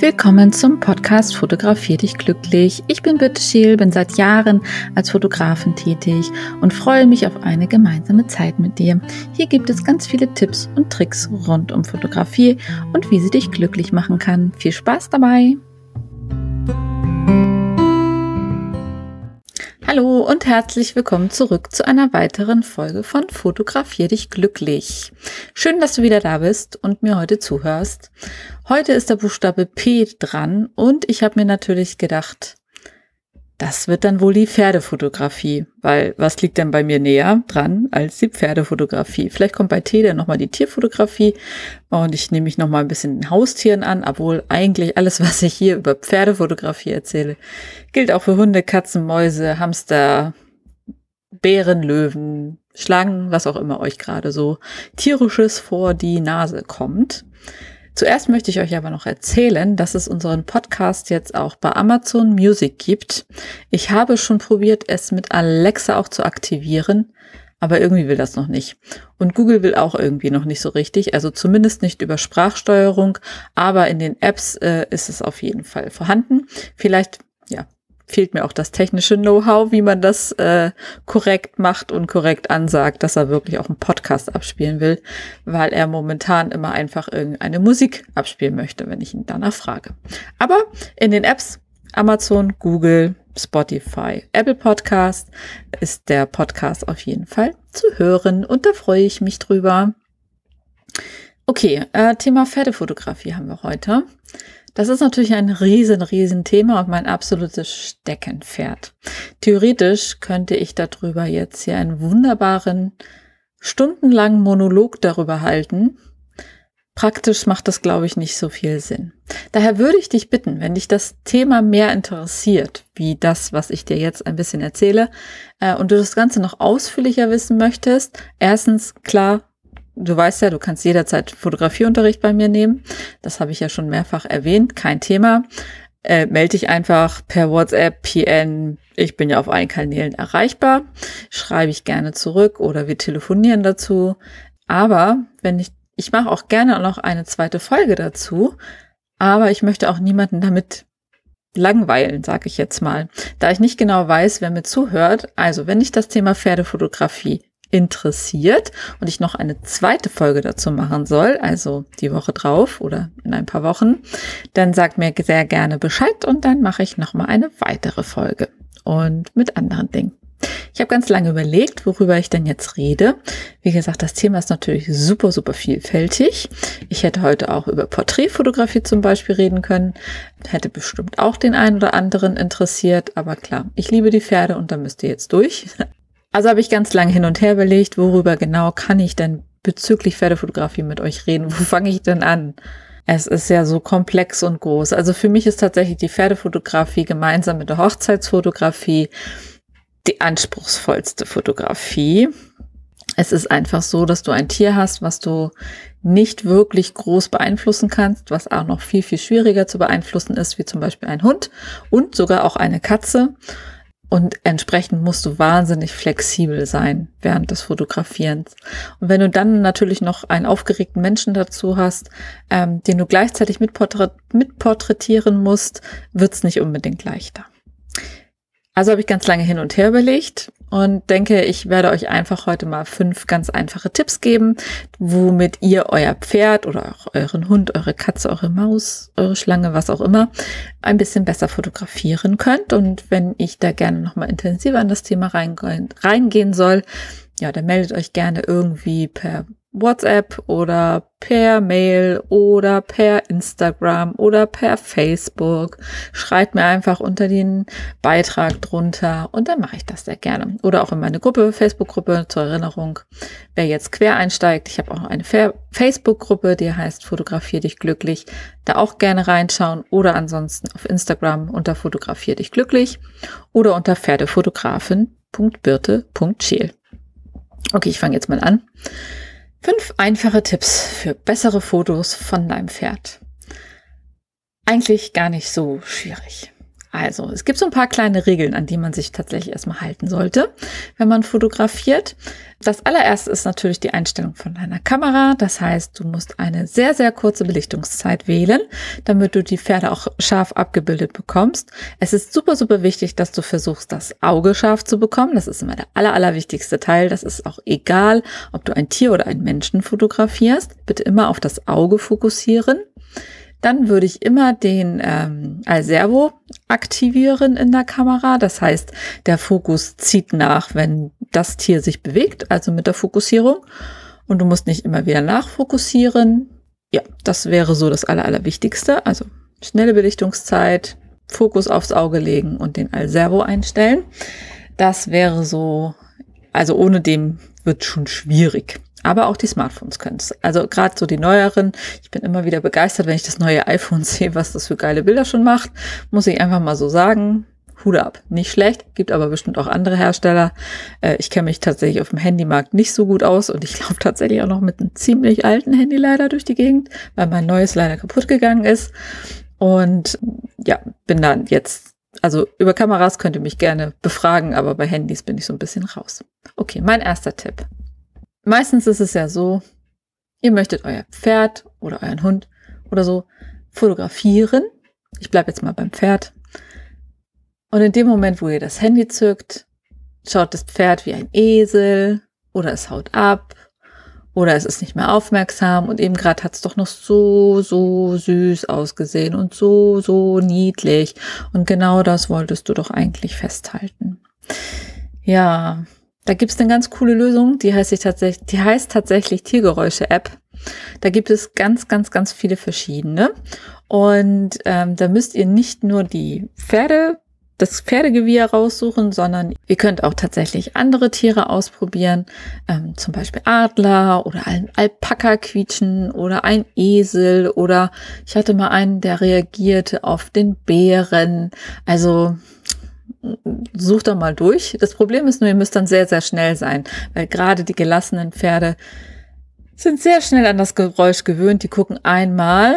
Willkommen zum Podcast Fotografier dich glücklich. Ich bin Birte Scheel, bin seit Jahren als Fotografin tätig und freue mich auf eine gemeinsame Zeit mit dir. Hier gibt es ganz viele Tipps und Tricks rund um Fotografie und wie sie dich glücklich machen kann. Viel Spaß dabei! Hallo und herzlich willkommen zurück zu einer weiteren Folge von Fotografier dich glücklich. Schön, dass du wieder da bist und mir heute zuhörst. Heute ist der Buchstabe P dran und ich habe mir natürlich gedacht, das wird dann wohl die Pferdefotografie, weil was liegt denn bei mir näher dran als die Pferdefotografie? Vielleicht kommt bei T dann nochmal die Tierfotografie und ich nehme mich nochmal ein bisschen Haustieren an, obwohl eigentlich alles, was ich hier über Pferdefotografie erzähle, gilt auch für Hunde, Katzen, Mäuse, Hamster, Bären, Löwen, Schlangen, was auch immer euch gerade so tierisches vor die Nase kommt. Zuerst möchte ich euch aber noch erzählen, dass es unseren Podcast jetzt auch bei Amazon Music gibt. Ich habe schon probiert, es mit Alexa auch zu aktivieren, aber irgendwie will das noch nicht. Und Google will auch irgendwie noch nicht so richtig, also zumindest nicht über Sprachsteuerung, aber in den Apps äh, ist es auf jeden Fall vorhanden. Vielleicht, ja, fehlt mir auch das technische Know-how, wie man das äh, korrekt macht und korrekt ansagt, dass er wirklich auch einen Podcast abspielen will, weil er momentan immer einfach irgendeine Musik abspielen möchte, wenn ich ihn danach frage. Aber in den Apps Amazon, Google, Spotify, Apple Podcast ist der Podcast auf jeden Fall zu hören und da freue ich mich drüber. Okay, äh, Thema Pferdefotografie haben wir heute. Das ist natürlich ein riesen, riesen Thema und mein absolutes Steckenpferd. Theoretisch könnte ich darüber jetzt hier einen wunderbaren, stundenlangen Monolog darüber halten. Praktisch macht das, glaube ich, nicht so viel Sinn. Daher würde ich dich bitten, wenn dich das Thema mehr interessiert, wie das, was ich dir jetzt ein bisschen erzähle, äh, und du das Ganze noch ausführlicher wissen möchtest, erstens klar, Du weißt ja, du kannst jederzeit Fotografieunterricht bei mir nehmen. Das habe ich ja schon mehrfach erwähnt. Kein Thema. Äh, melde dich einfach per WhatsApp, PN. Ich bin ja auf allen Kanälen erreichbar. Schreibe ich gerne zurück oder wir telefonieren dazu. Aber wenn ich, ich mache auch gerne noch eine zweite Folge dazu. Aber ich möchte auch niemanden damit langweilen, sage ich jetzt mal. Da ich nicht genau weiß, wer mir zuhört. Also, wenn ich das Thema Pferdefotografie interessiert und ich noch eine zweite Folge dazu machen soll, also die Woche drauf oder in ein paar Wochen, dann sagt mir sehr gerne Bescheid und dann mache ich noch mal eine weitere Folge und mit anderen Dingen. Ich habe ganz lange überlegt, worüber ich denn jetzt rede. Wie gesagt, das Thema ist natürlich super, super vielfältig. Ich hätte heute auch über Porträtfotografie zum Beispiel reden können. Hätte bestimmt auch den einen oder anderen interessiert. Aber klar, ich liebe die Pferde und da müsst ihr jetzt durch. Also habe ich ganz lange hin und her überlegt, worüber genau kann ich denn bezüglich Pferdefotografie mit euch reden? Wo fange ich denn an? Es ist ja so komplex und groß. Also für mich ist tatsächlich die Pferdefotografie gemeinsam mit der Hochzeitsfotografie die anspruchsvollste Fotografie. Es ist einfach so, dass du ein Tier hast, was du nicht wirklich groß beeinflussen kannst, was auch noch viel, viel schwieriger zu beeinflussen ist, wie zum Beispiel ein Hund und sogar auch eine Katze. Und entsprechend musst du wahnsinnig flexibel sein während des Fotografierens. Und wenn du dann natürlich noch einen aufgeregten Menschen dazu hast, ähm, den du gleichzeitig mitporträtieren musst, wird's nicht unbedingt leichter. Also habe ich ganz lange hin und her überlegt und denke, ich werde euch einfach heute mal fünf ganz einfache Tipps geben, womit ihr euer Pferd oder auch euren Hund, eure Katze, eure Maus, eure Schlange, was auch immer, ein bisschen besser fotografieren könnt. Und wenn ich da gerne nochmal intensiver an das Thema reingehen, soll, ja, dann meldet euch gerne irgendwie per WhatsApp oder per Mail oder per Instagram oder per Facebook. Schreibt mir einfach unter den Beitrag drunter und dann mache ich das sehr gerne. Oder auch in meine Gruppe, Facebook-Gruppe zur Erinnerung. Wer jetzt quer einsteigt, ich habe auch eine Facebook-Gruppe, die heißt Fotografier dich glücklich. Da auch gerne reinschauen oder ansonsten auf Instagram unter Fotografier dich glücklich oder unter Pferdefotografin.birte.scheel. Okay, ich fange jetzt mal an. Fünf einfache Tipps für bessere Fotos von deinem Pferd. Eigentlich gar nicht so schwierig. Also, es gibt so ein paar kleine Regeln, an die man sich tatsächlich erstmal halten sollte, wenn man fotografiert. Das allererste ist natürlich die Einstellung von deiner Kamera. Das heißt, du musst eine sehr, sehr kurze Belichtungszeit wählen, damit du die Pferde auch scharf abgebildet bekommst. Es ist super, super wichtig, dass du versuchst, das Auge scharf zu bekommen. Das ist immer der aller, allerwichtigste Teil. Das ist auch egal, ob du ein Tier oder einen Menschen fotografierst. Bitte immer auf das Auge fokussieren. Dann würde ich immer den ähm, Alservo aktivieren in der Kamera. Das heißt, der Fokus zieht nach, wenn das Tier sich bewegt, also mit der Fokussierung. Und du musst nicht immer wieder nachfokussieren. Ja, das wäre so das Aller, Allerwichtigste. Also schnelle Belichtungszeit, Fokus aufs Auge legen und den Alservo einstellen. Das wäre so, also ohne dem wird schon schwierig. Aber auch die Smartphones können es. Also gerade so die neueren. Ich bin immer wieder begeistert, wenn ich das neue iPhone sehe, was das für geile Bilder schon macht. Muss ich einfach mal so sagen. Hude ab. Nicht schlecht, gibt aber bestimmt auch andere Hersteller. Äh, ich kenne mich tatsächlich auf dem Handymarkt nicht so gut aus und ich laufe tatsächlich auch noch mit einem ziemlich alten Handy leider durch die Gegend, weil mein neues leider kaputt gegangen ist. Und ja, bin dann jetzt, also über Kameras könnt ihr mich gerne befragen, aber bei Handys bin ich so ein bisschen raus. Okay, mein erster Tipp. Meistens ist es ja so, ihr möchtet euer Pferd oder euren Hund oder so fotografieren. Ich bleibe jetzt mal beim Pferd. Und in dem Moment, wo ihr das Handy zückt, schaut das Pferd wie ein Esel oder es haut ab oder es ist nicht mehr aufmerksam und eben gerade hat es doch noch so, so süß ausgesehen und so, so niedlich. Und genau das wolltest du doch eigentlich festhalten. Ja, da gibt es eine ganz coole Lösung, die heißt, tatsächlich, die heißt tatsächlich Tiergeräusche-App. Da gibt es ganz, ganz, ganz viele verschiedene. Und ähm, da müsst ihr nicht nur die Pferde, das Pferdegewirr raussuchen, sondern ihr könnt auch tatsächlich andere Tiere ausprobieren, ähm, zum Beispiel Adler oder ein Alpaka quietschen oder ein Esel oder ich hatte mal einen, der reagierte auf den Bären. Also sucht da mal durch. Das Problem ist nur, ihr müsst dann sehr, sehr schnell sein, weil gerade die gelassenen Pferde sind sehr schnell an das Geräusch gewöhnt. Die gucken einmal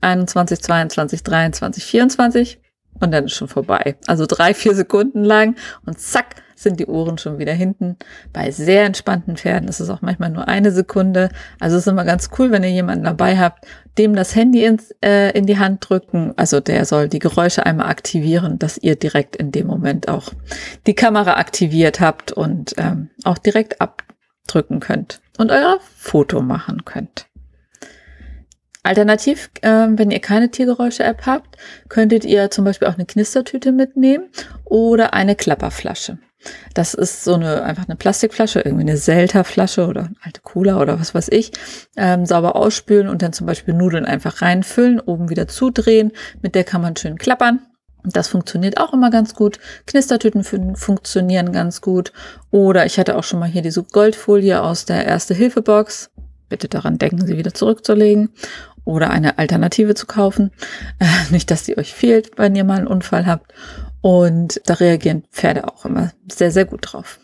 21, 22, 23, 24 und dann ist schon vorbei. Also drei, vier Sekunden lang und zack, sind die Ohren schon wieder hinten. Bei sehr entspannten Pferden ist es auch manchmal nur eine Sekunde. Also es ist immer ganz cool, wenn ihr jemanden dabei habt, dem das Handy ins, äh, in die Hand drücken. Also der soll die Geräusche einmal aktivieren, dass ihr direkt in dem Moment auch die Kamera aktiviert habt und ähm, auch direkt abdrücken könnt und euer Foto machen könnt. Alternativ, äh, wenn ihr keine Tiergeräusche-App habt, könntet ihr zum Beispiel auch eine Knistertüte mitnehmen oder eine Klapperflasche. Das ist so eine einfach eine Plastikflasche, irgendwie eine Selta-Flasche oder alte Cola oder was weiß ich. Ähm, sauber ausspülen und dann zum Beispiel Nudeln einfach reinfüllen, oben wieder zudrehen. Mit der kann man schön klappern. Das funktioniert auch immer ganz gut. Knistertüten fun funktionieren ganz gut. Oder ich hatte auch schon mal hier diese Goldfolie aus der Erste-Hilfe-Box. Bitte daran denken, sie wieder zurückzulegen oder eine Alternative zu kaufen. Äh, nicht, dass die euch fehlt, wenn ihr mal einen Unfall habt. Und da reagieren Pferde auch immer sehr, sehr gut drauf.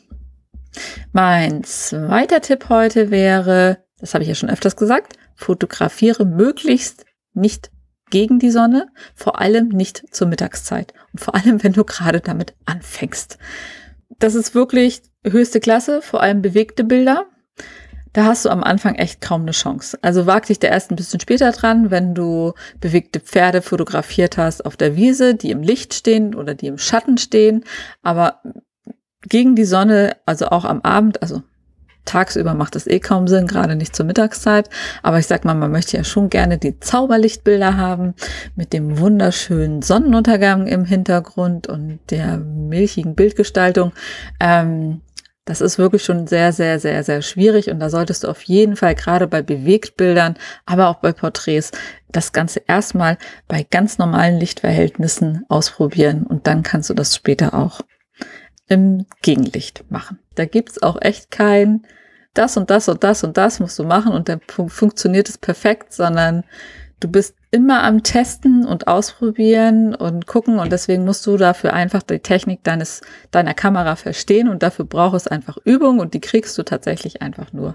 Mein zweiter Tipp heute wäre, das habe ich ja schon öfters gesagt, fotografiere möglichst nicht gegen die Sonne, vor allem nicht zur Mittagszeit und vor allem, wenn du gerade damit anfängst. Das ist wirklich höchste Klasse, vor allem bewegte Bilder da hast du am Anfang echt kaum eine Chance. Also wag dich da erst ein bisschen später dran, wenn du bewegte Pferde fotografiert hast auf der Wiese, die im Licht stehen oder die im Schatten stehen. Aber gegen die Sonne, also auch am Abend, also tagsüber macht das eh kaum Sinn, gerade nicht zur Mittagszeit. Aber ich sag mal, man möchte ja schon gerne die Zauberlichtbilder haben mit dem wunderschönen Sonnenuntergang im Hintergrund und der milchigen Bildgestaltung. Ähm, das ist wirklich schon sehr, sehr, sehr, sehr schwierig und da solltest du auf jeden Fall gerade bei Bewegtbildern, aber auch bei Porträts das Ganze erstmal bei ganz normalen Lichtverhältnissen ausprobieren und dann kannst du das später auch im Gegenlicht machen. Da gibt's auch echt kein das und das und das und das musst du machen und dann funktioniert es perfekt, sondern du bist immer am Testen und Ausprobieren und gucken und deswegen musst du dafür einfach die Technik deines, deiner Kamera verstehen und dafür braucht es einfach Übung und die kriegst du tatsächlich einfach nur,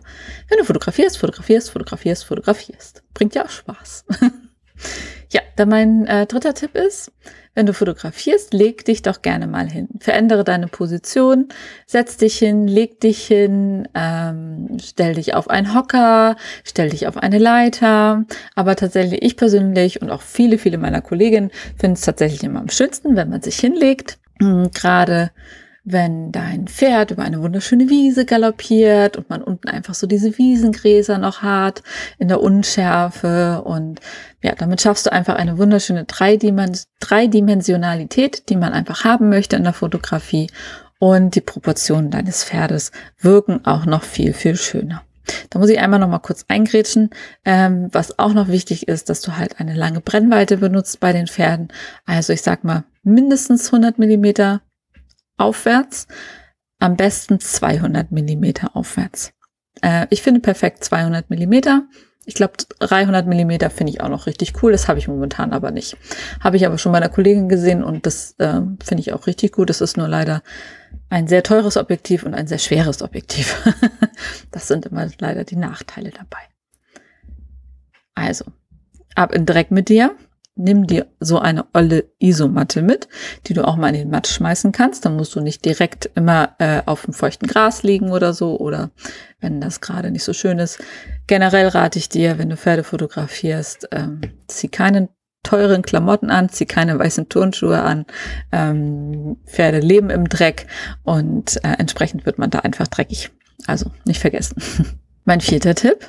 wenn du fotografierst, fotografierst, fotografierst, fotografierst. Bringt ja auch Spaß. Ja, dann mein äh, dritter Tipp ist, wenn du fotografierst, leg dich doch gerne mal hin. Verändere deine Position, setz dich hin, leg dich hin, ähm, stell dich auf einen Hocker, stell dich auf eine Leiter. Aber tatsächlich, ich persönlich und auch viele, viele meiner Kolleginnen finden es tatsächlich immer am schönsten, wenn man sich hinlegt. Hm, gerade wenn dein Pferd über eine wunderschöne Wiese galoppiert und man unten einfach so diese Wiesengräser noch hat in der Unschärfe und ja, damit schaffst du einfach eine wunderschöne Dreidimensionalität, die man einfach haben möchte in der Fotografie und die Proportionen deines Pferdes wirken auch noch viel, viel schöner. Da muss ich einmal noch mal kurz eingrätschen. Ähm, was auch noch wichtig ist, dass du halt eine lange Brennweite benutzt bei den Pferden. Also ich sag mal mindestens 100 Millimeter aufwärts, am besten 200 Millimeter aufwärts. Äh, ich finde perfekt 200 Millimeter. Ich glaube, 300 Millimeter finde ich auch noch richtig cool. Das habe ich momentan aber nicht. Habe ich aber schon bei einer Kollegin gesehen und das äh, finde ich auch richtig gut. Das ist nur leider ein sehr teures Objektiv und ein sehr schweres Objektiv. das sind immer leider die Nachteile dabei. Also, ab in Dreck mit dir nimm dir so eine olle Isomatte mit, die du auch mal in den Matsch schmeißen kannst. Dann musst du nicht direkt immer äh, auf dem feuchten Gras liegen oder so oder wenn das gerade nicht so schön ist. Generell rate ich dir, wenn du Pferde fotografierst, ähm, zieh keinen teuren Klamotten an, zieh keine weißen Turnschuhe an. Ähm, Pferde leben im Dreck und äh, entsprechend wird man da einfach dreckig. Also nicht vergessen. mein vierter Tipp.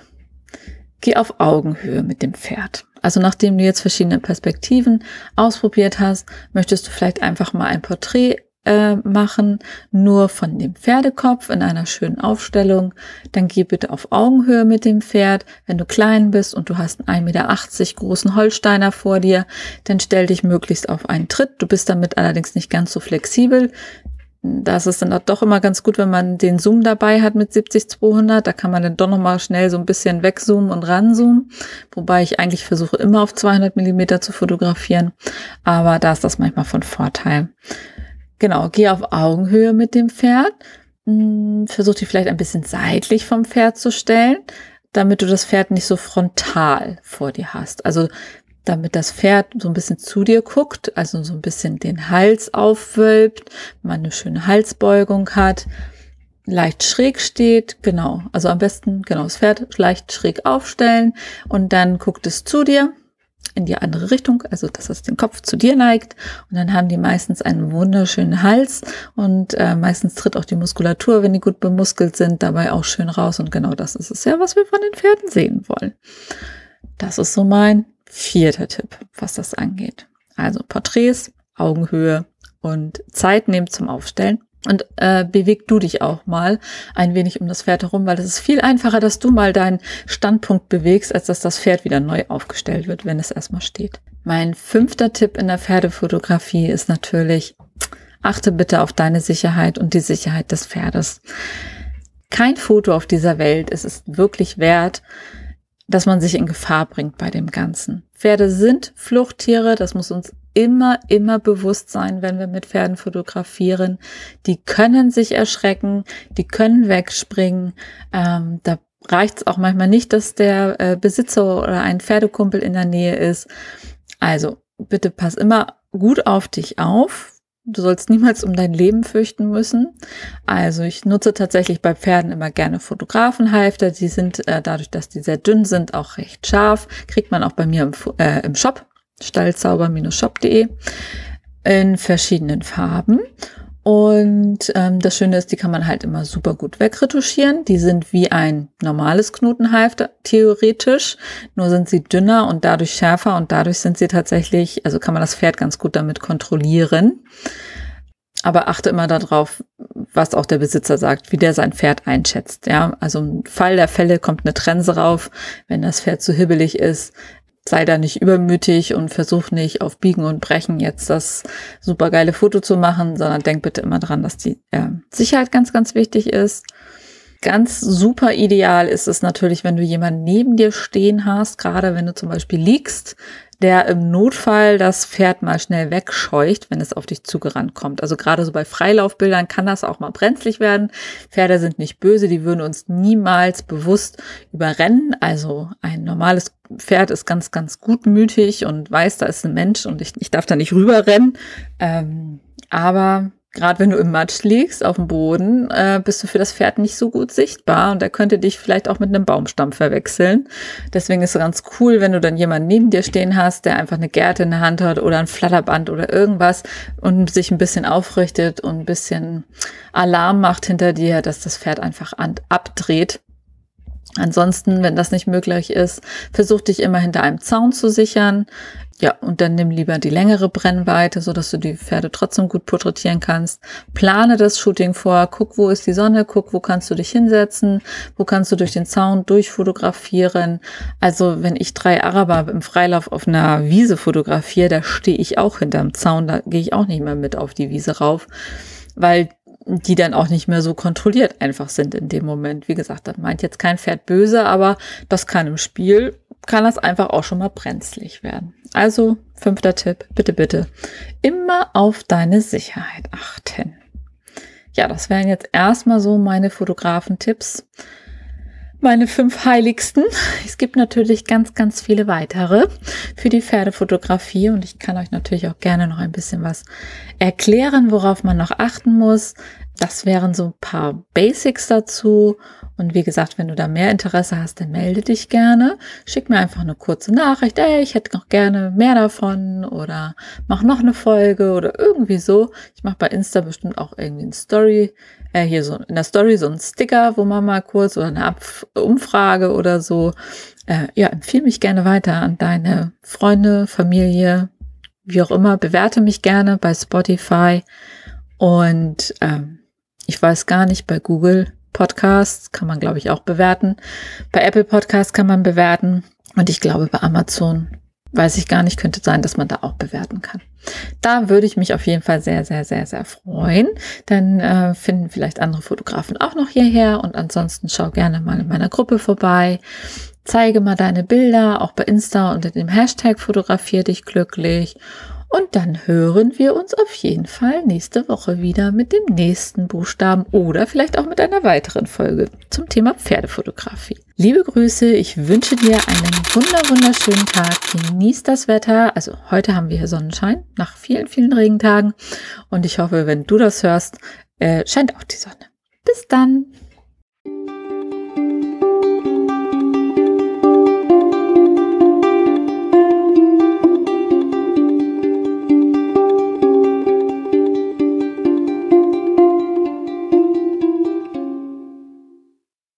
Geh auf Augenhöhe mit dem Pferd. Also nachdem du jetzt verschiedene Perspektiven ausprobiert hast, möchtest du vielleicht einfach mal ein Porträt äh, machen, nur von dem Pferdekopf in einer schönen Aufstellung. Dann geh bitte auf Augenhöhe mit dem Pferd. Wenn du klein bist und du hast einen 1,80 Meter großen Holsteiner vor dir, dann stell dich möglichst auf einen Tritt. Du bist damit allerdings nicht ganz so flexibel das ist dann doch immer ganz gut, wenn man den Zoom dabei hat mit 70-200. Da kann man dann doch nochmal schnell so ein bisschen wegzoomen und ranzoomen. Wobei ich eigentlich versuche immer auf 200 Millimeter zu fotografieren. Aber da ist das manchmal von Vorteil. Genau, geh auf Augenhöhe mit dem Pferd. Hm, versuch dich vielleicht ein bisschen seitlich vom Pferd zu stellen, damit du das Pferd nicht so frontal vor dir hast. Also damit das Pferd so ein bisschen zu dir guckt, also so ein bisschen den Hals aufwölbt, man eine schöne Halsbeugung hat, leicht schräg steht, genau. Also am besten, genau, das Pferd leicht schräg aufstellen und dann guckt es zu dir in die andere Richtung, also dass es den Kopf zu dir neigt und dann haben die meistens einen wunderschönen Hals und äh, meistens tritt auch die Muskulatur, wenn die gut bemuskelt sind, dabei auch schön raus und genau das ist es ja, was wir von den Pferden sehen wollen. Das ist so mein vierter Tipp, was das angeht. Also Porträts, Augenhöhe und Zeit nehmen zum Aufstellen. Und äh, beweg du dich auch mal ein wenig um das Pferd herum, weil es ist viel einfacher, dass du mal deinen Standpunkt bewegst, als dass das Pferd wieder neu aufgestellt wird, wenn es erstmal steht. Mein fünfter Tipp in der Pferdefotografie ist natürlich, achte bitte auf deine Sicherheit und die Sicherheit des Pferdes. Kein Foto auf dieser Welt ist es wirklich wert, dass man sich in Gefahr bringt bei dem Ganzen. Pferde sind Fluchttiere, das muss uns immer, immer bewusst sein, wenn wir mit Pferden fotografieren. Die können sich erschrecken, die können wegspringen. Ähm, da reicht es auch manchmal nicht, dass der äh, Besitzer oder ein Pferdekumpel in der Nähe ist. Also bitte pass immer gut auf dich auf. Du sollst niemals um dein Leben fürchten müssen. Also ich nutze tatsächlich bei Pferden immer gerne Fotografenhalfter. Die sind äh, dadurch, dass die sehr dünn sind, auch recht scharf. Kriegt man auch bei mir im, äh, im Shop, stallzauber-shop.de in verschiedenen Farben. Und ähm, das Schöne ist, die kann man halt immer super gut wegretuschieren. Die sind wie ein normales Knotenhalfter, theoretisch. Nur sind sie dünner und dadurch schärfer und dadurch sind sie tatsächlich, also kann man das Pferd ganz gut damit kontrollieren. Aber achte immer darauf, was auch der Besitzer sagt, wie der sein Pferd einschätzt. Ja, also im Fall der Fälle kommt eine Trense rauf, wenn das Pferd zu hibbelig ist, sei da nicht übermütig und versuch nicht auf Biegen und Brechen jetzt das supergeile Foto zu machen, sondern denk bitte immer dran, dass die äh, Sicherheit ganz, ganz wichtig ist. Ganz super ideal ist es natürlich, wenn du jemanden neben dir stehen hast, gerade wenn du zum Beispiel liegst, der im Notfall das Pferd mal schnell wegscheucht, wenn es auf dich zugerannt kommt. Also gerade so bei Freilaufbildern kann das auch mal brenzlig werden. Pferde sind nicht böse, die würden uns niemals bewusst überrennen. Also ein normales Pferd ist ganz, ganz gutmütig und weiß, da ist ein Mensch und ich, ich darf da nicht rüberrennen. Ähm, aber gerade wenn du im Matsch liegst, auf dem Boden, äh, bist du für das Pferd nicht so gut sichtbar und er könnte dich vielleicht auch mit einem Baumstamm verwechseln. Deswegen ist es ganz cool, wenn du dann jemanden neben dir stehen hast, der einfach eine Gerte in der Hand hat oder ein Flatterband oder irgendwas und sich ein bisschen aufrichtet und ein bisschen Alarm macht hinter dir, dass das Pferd einfach abdreht. Ansonsten, wenn das nicht möglich ist, versuch dich immer hinter einem Zaun zu sichern. Ja, und dann nimm lieber die längere Brennweite, so dass du die Pferde trotzdem gut porträtieren kannst. Plane das Shooting vor, guck, wo ist die Sonne, guck, wo kannst du dich hinsetzen, wo kannst du durch den Zaun durchfotografieren. Also, wenn ich drei Araber im Freilauf auf einer Wiese fotografiere, da stehe ich auch hinterm Zaun, da gehe ich auch nicht mehr mit auf die Wiese rauf, weil die dann auch nicht mehr so kontrolliert einfach sind in dem Moment. Wie gesagt, das meint jetzt kein Pferd böse, aber das kann im Spiel, kann das einfach auch schon mal brenzlig werden. Also, fünfter Tipp, bitte, bitte, immer auf deine Sicherheit achten. Ja, das wären jetzt erstmal so meine Fotografentipps meine fünf Heiligsten. Es gibt natürlich ganz, ganz viele weitere für die Pferdefotografie und ich kann euch natürlich auch gerne noch ein bisschen was erklären, worauf man noch achten muss. Das wären so ein paar Basics dazu. Und wie gesagt, wenn du da mehr Interesse hast, dann melde dich gerne. Schick mir einfach eine kurze Nachricht. Ey, ich hätte noch gerne mehr davon oder mach noch eine Folge oder irgendwie so. Ich mache bei Insta bestimmt auch irgendwie ein Story äh, hier so in der Story so ein Sticker, wo man mal kurz oder eine Abf Umfrage oder so. Äh, ja, empfehle mich gerne weiter an deine Freunde, Familie, wie auch immer. Bewerte mich gerne bei Spotify und ähm, ich weiß gar nicht, bei Google Podcasts kann man, glaube ich, auch bewerten. Bei Apple Podcasts kann man bewerten. Und ich glaube, bei Amazon weiß ich gar nicht, könnte sein, dass man da auch bewerten kann. Da würde ich mich auf jeden Fall sehr, sehr, sehr, sehr freuen. Dann äh, finden vielleicht andere Fotografen auch noch hierher und ansonsten schau gerne mal in meiner Gruppe vorbei. Zeige mal deine Bilder, auch bei Insta unter dem Hashtag fotografier dich glücklich und dann hören wir uns auf jeden Fall nächste Woche wieder mit dem nächsten Buchstaben oder vielleicht auch mit einer weiteren Folge zum Thema Pferdefotografie. Liebe Grüße, ich wünsche dir einen wunder wunderschönen Tag. Genieß das Wetter. Also heute haben wir hier Sonnenschein nach vielen, vielen Regentagen. Und ich hoffe, wenn du das hörst, äh, scheint auch die Sonne. Bis dann.